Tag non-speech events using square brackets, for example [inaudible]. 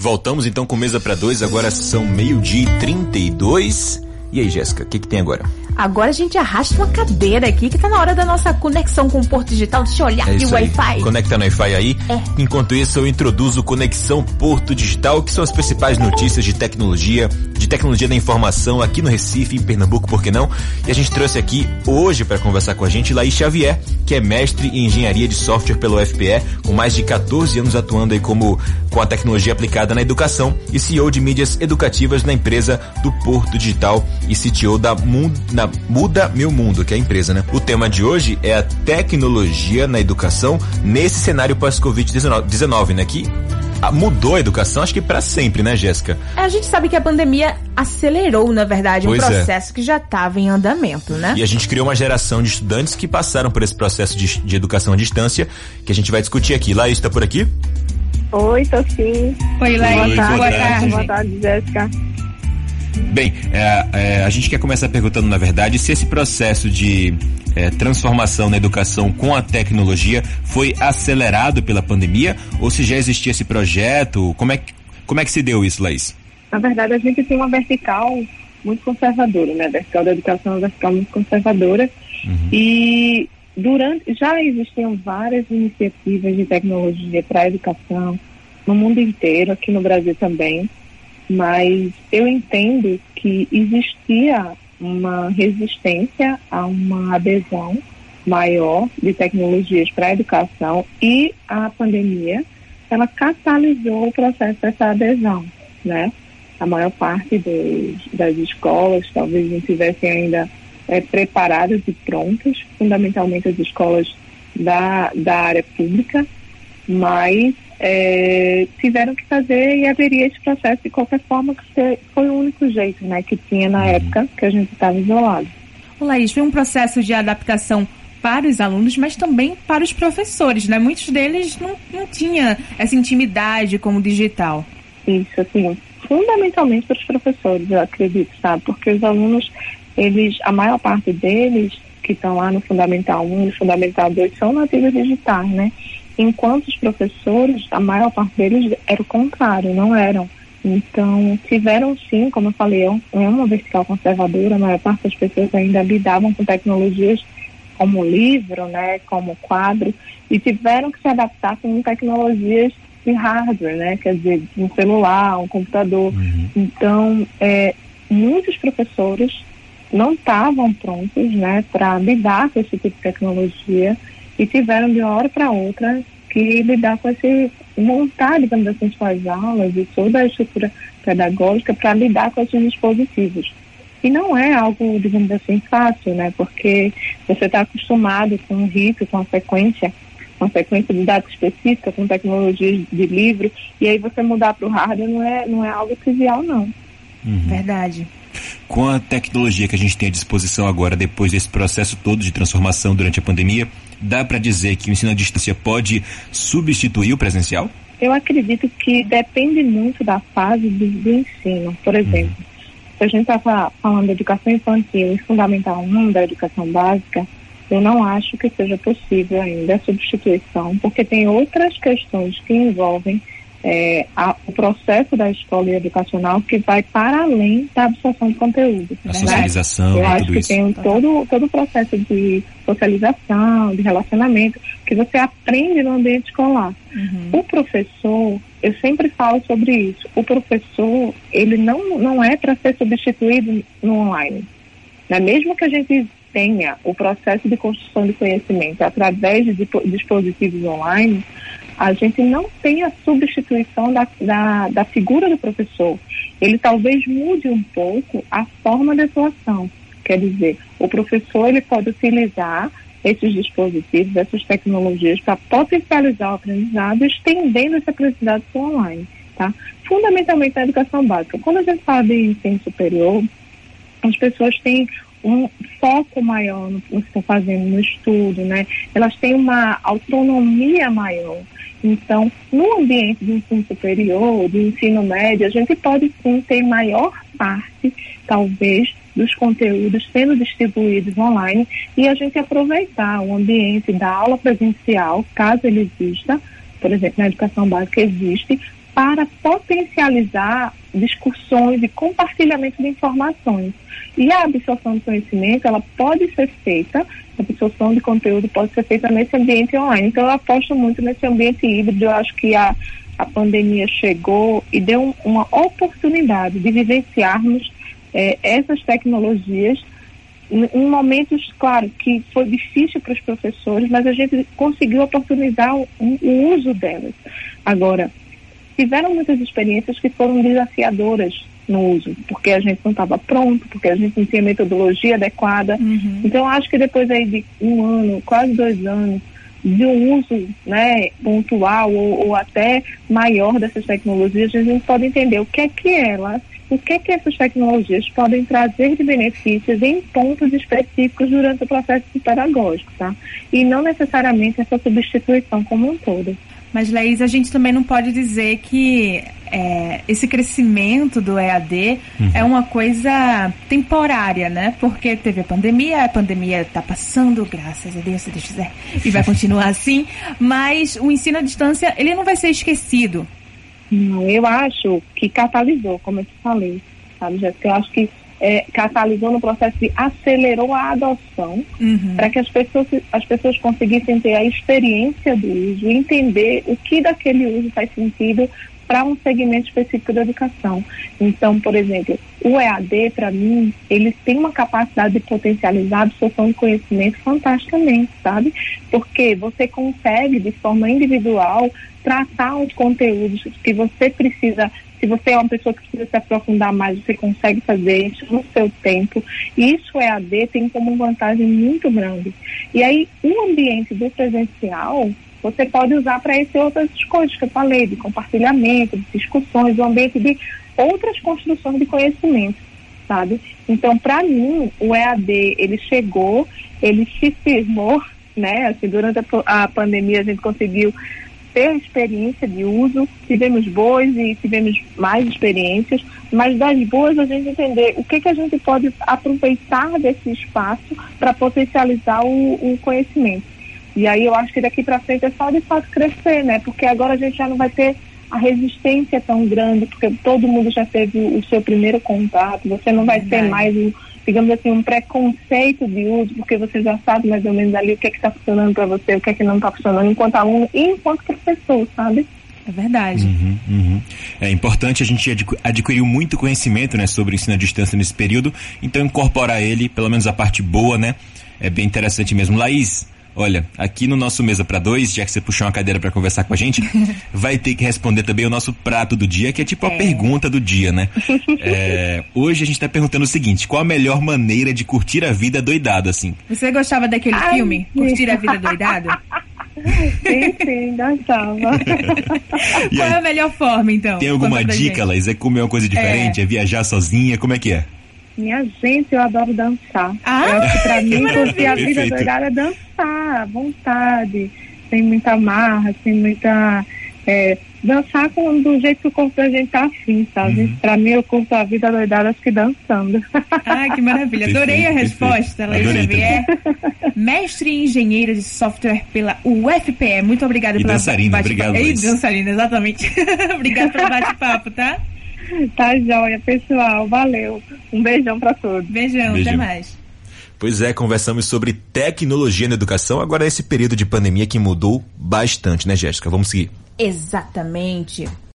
Voltamos então com mesa para dois, agora são meio-dia e 32. E aí, Jéssica, o que, que tem agora? Agora a gente arrasta uma cadeira aqui que tá na hora da nossa conexão com o Porto Digital. Deixa eu olhar é aqui o Wi-Fi. Conecta no Wi-Fi aí. É. Enquanto isso, eu introduzo Conexão Porto Digital, que são as principais notícias de tecnologia, de tecnologia da informação aqui no Recife, em Pernambuco, por que não? E a gente trouxe aqui hoje para conversar com a gente Laís Xavier, que é mestre em engenharia de software pelo FPE, com mais de 14 anos atuando aí como com a tecnologia aplicada na educação e CEO de mídias educativas na empresa do Porto Digital e CTO da, na Muda Meu Mundo, que é a empresa, né? O tema de hoje é a tecnologia na educação nesse cenário pós-Covid-19, né? Que mudou a educação, acho que para sempre, né, Jéssica? É, a gente sabe que a pandemia acelerou, na verdade, pois um é. processo é. que já estava em andamento, né? E a gente criou uma geração de estudantes que passaram por esse processo de, de educação à distância, que a gente vai discutir aqui. Laís, está por aqui? Oi, tô sim. Oi, Laís. Boa tarde, boa tarde, boa tarde Jéssica. Bem, é, é, a gente quer começar perguntando, na verdade, se esse processo de é, transformação na educação com a tecnologia foi acelerado pela pandemia ou se já existia esse projeto. Como é que, como é que se deu isso, Laís? Na verdade, a gente tem uma vertical muito conservadora, né? A vertical da educação é uma vertical muito conservadora. Uhum. E durante já existiam várias iniciativas de tecnologia para a educação no mundo inteiro, aqui no Brasil também mas eu entendo que existia uma resistência a uma adesão maior de tecnologias para a educação e a pandemia ela catalisou o processo dessa adesão, né? A maior parte dos, das escolas talvez não estivessem ainda é, preparadas e prontas, fundamentalmente as escolas da, da área pública, mas é, tiveram que fazer e haveria esse processo de qualquer forma que foi o único jeito né, que tinha na uhum. época que a gente estava isolado. O Laís, foi um processo de adaptação para os alunos, mas também para os professores, né? Muitos deles não, não tinham essa intimidade com o digital. Isso, assim, fundamentalmente para os professores, eu acredito, sabe? Porque os alunos, eles, a maior parte deles que estão lá no Fundamental 1 no Fundamental 2 são nativos digitais, né? Enquanto os professores, a maior parte deles era o contrário, não eram. Então, tiveram sim, como eu falei, é, é uma vertical conservadora, a maior parte das pessoas ainda lidavam com tecnologias como livro, né, como quadro, e tiveram que se adaptar com tecnologias de hardware, né, quer dizer, um celular, um computador. Uhum. Então, é, muitos professores não estavam prontos, né, para lidar com esse tipo de tecnologia e tiveram de uma hora para outra que lidar com esse, montar, digamos assim, suas aulas e toda a estrutura pedagógica para lidar com esses dispositivos. E não é algo, digamos assim, fácil, né? Porque você está acostumado com um rito, com a sequência, uma sequência de dados específica, com tecnologias de livro, e aí você mudar para o hardware não é, não é algo trivial, não. Uhum. Verdade. Com a tecnologia que a gente tem à disposição agora, depois desse processo todo de transformação durante a pandemia, dá para dizer que o ensino à distância pode substituir o presencial? Eu acredito que depende muito da fase do, do ensino. Por uhum. exemplo, uhum. se a gente está falando da educação infantil e fundamental 1 da educação básica, eu não acho que seja possível ainda a substituição, porque tem outras questões que envolvem é, a, o processo da escola educacional que vai para além da absorção de conteúdo. A né? socialização, Eu acho que isso. tem todo, todo o processo de socialização, de relacionamento, que você aprende no ambiente escolar. Uhum. O professor, eu sempre falo sobre isso, o professor, ele não, não é para ser substituído no online. Né? Mesmo que a gente tenha o processo de construção de conhecimento através de dispositivos online, a gente não tem a substituição da, da, da figura do professor. Ele talvez mude um pouco a forma de atuação. Quer dizer, o professor ele pode utilizar esses dispositivos, essas tecnologias para potencializar o aprendizado, estendendo esse aprendizado online. Tá? Fundamentalmente na educação básica. Quando a gente fala de ensino superior, as pessoas têm um foco maior no, que estão fazendo no estudo, né? Elas têm uma autonomia maior. Então, no ambiente de ensino superior, de ensino médio, a gente pode sim ter maior parte, talvez, dos conteúdos sendo distribuídos online e a gente aproveitar o ambiente da aula presencial, caso ele exista, por exemplo, na educação básica existe, para potencializar discussões e compartilhamento de informações. E a absorção de conhecimento, ela pode ser feita, a absorção de conteúdo pode ser feita nesse ambiente online. Então, eu aposto muito nesse ambiente híbrido. Eu acho que a, a pandemia chegou e deu um, uma oportunidade de vivenciarmos é, essas tecnologias em momentos, claro, que foi difícil para os professores, mas a gente conseguiu oportunizar o, o uso delas. Agora, tiveram muitas experiências que foram desafiadoras no uso, porque a gente não estava pronto, porque a gente não tinha metodologia adequada. Uhum. Então, acho que depois aí de um ano, quase dois anos, de um uso né, pontual ou, ou até maior dessas tecnologias, a gente pode entender o que é que elas o que, que essas tecnologias podem trazer de benefícios em pontos específicos durante o processo pedagógico, tá? E não necessariamente essa substituição como um todo. Mas, Laís, a gente também não pode dizer que é, esse crescimento do EAD uhum. é uma coisa temporária, né? Porque teve a pandemia, a pandemia está passando, graças a Deus, se Deus quiser, e vai continuar [laughs] assim, mas o ensino à distância, ele não vai ser esquecido. Não, eu acho que catalisou, como eu te falei, sabe, Jéssica? Eu acho que é, catalisou no processo de acelerou a adoção uhum. para que as pessoas, as pessoas conseguissem ter a experiência do uso, entender o que daquele uso faz sentido para um segmento específico da educação. Então, por exemplo, o EAD, para mim, ele tem uma capacidade de potencializar a absorção de conhecimento fantasticamente, sabe? Porque você consegue, de forma individual, tratar os conteúdos que você precisa se você é uma pessoa que precisa se aprofundar mais, você consegue fazer isso no seu tempo. E isso é AD tem como vantagem muito grande. E aí, o ambiente do presencial, você pode usar para essas outras coisas que eu falei, de compartilhamento, de discussões, o ambiente de outras construções de conhecimento, sabe? Então, para mim, o EAD, ele chegou, ele se firmou, né? Assim, durante a, a pandemia a gente conseguiu ter experiência de uso, tivemos boas e tivemos mais experiências, mas das boas a gente entender o que, que a gente pode aproveitar desse espaço para potencializar o, o conhecimento. E aí eu acho que daqui para frente é só de fato crescer, né? Porque agora a gente já não vai ter a resistência tão grande, porque todo mundo já teve o seu primeiro contato, você não vai ter mais um digamos assim, um preconceito de uso, porque você já sabe mais ou menos ali o que é está funcionando para você, o que é que não está funcionando enquanto aluno e enquanto professor, sabe? É verdade. Uhum, uhum. É importante a gente adquirir muito conhecimento né, sobre o ensino à distância nesse período, então incorporar ele, pelo menos a parte boa, né? É bem interessante mesmo. Laís, Olha, aqui no nosso Mesa para Dois, já que você puxou uma cadeira para conversar com a gente, [laughs] vai ter que responder também o nosso prato do dia, que é tipo a é. pergunta do dia, né? [laughs] É, hoje a gente tá perguntando o seguinte: qual a melhor maneira de curtir a vida doidado, assim? Você gostava daquele Ai, filme, Curtir a Vida Doidado? [laughs] Sim, sim, gostava. Qual é a melhor forma, então? Tem alguma dica, Laís? É comer uma coisa diferente? É. é viajar sozinha? Como é que é? Minha gente, eu adoro dançar. Ah, eu acho que pra mim, curtir a vida doidada é dançar, à vontade, sem muita marra, sem muita. É, dançar com, do jeito que o corpo da gente tá afim, sabe? Uhum. Pra mim, eu curto a vida doidada, acho que dançando. Ah, que maravilha. [laughs] Adorei a resposta, Laís Xavier. [laughs] Mestre e engenheira de software pela UFPE. Muito obrigada e pela dançarina, obrigado. E dançarina, exatamente. [laughs] obrigada pelo bate-papo, tá? Tá joia, pessoal. Valeu. Um beijão para todos. Beijão, beijão, até mais. Pois é, conversamos sobre tecnologia na educação, agora esse período de pandemia que mudou bastante, né, Jéssica? Vamos seguir. Exatamente.